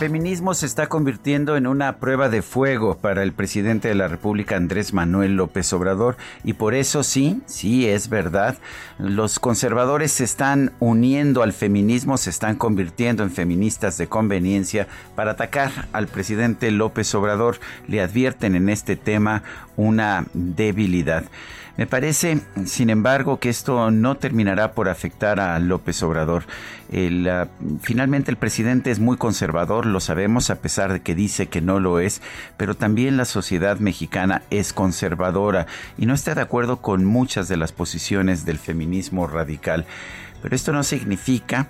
Feminismo se está convirtiendo en una prueba de fuego para el presidente de la República Andrés Manuel López Obrador y por eso sí, sí es verdad, los conservadores se están uniendo al feminismo, se están convirtiendo en feministas de conveniencia para atacar al presidente López Obrador. Le advierten en este tema una debilidad. Me parece, sin embargo, que esto no terminará por afectar a López Obrador. Uh, finalmente el presidente es muy conservador, lo sabemos, a pesar de que dice que no lo es, pero también la sociedad mexicana es conservadora y no está de acuerdo con muchas de las posiciones del feminismo radical. Pero esto no significa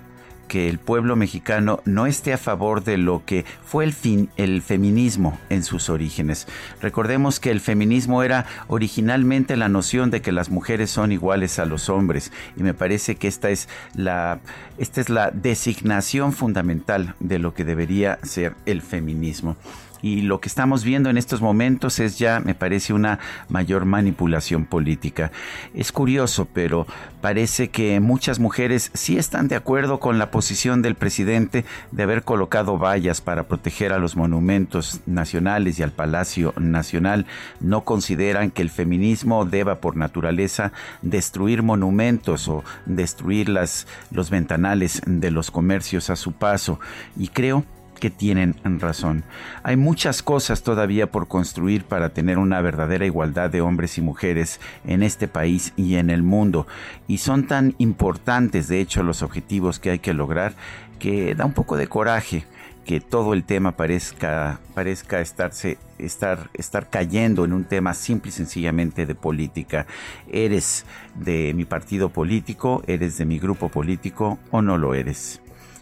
que el pueblo mexicano no esté a favor de lo que fue el, fin, el feminismo en sus orígenes. Recordemos que el feminismo era originalmente la noción de que las mujeres son iguales a los hombres y me parece que esta es la, esta es la designación fundamental de lo que debería ser el feminismo y lo que estamos viendo en estos momentos es ya, me parece, una mayor manipulación política. Es curioso, pero parece que muchas mujeres sí están de acuerdo con la posición del presidente de haber colocado vallas para proteger a los monumentos nacionales y al Palacio Nacional. No consideran que el feminismo deba por naturaleza destruir monumentos o destruir las, los ventanales de los comercios a su paso. Y creo que tienen razón. Hay muchas cosas todavía por construir para tener una verdadera igualdad de hombres y mujeres en este país y en el mundo. Y son tan importantes, de hecho, los objetivos que hay que lograr, que da un poco de coraje que todo el tema parezca, parezca estarse, estar, estar cayendo en un tema simple y sencillamente de política. ¿Eres de mi partido político? ¿Eres de mi grupo político o no lo eres?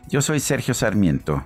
Yo soy Sergio Sarmiento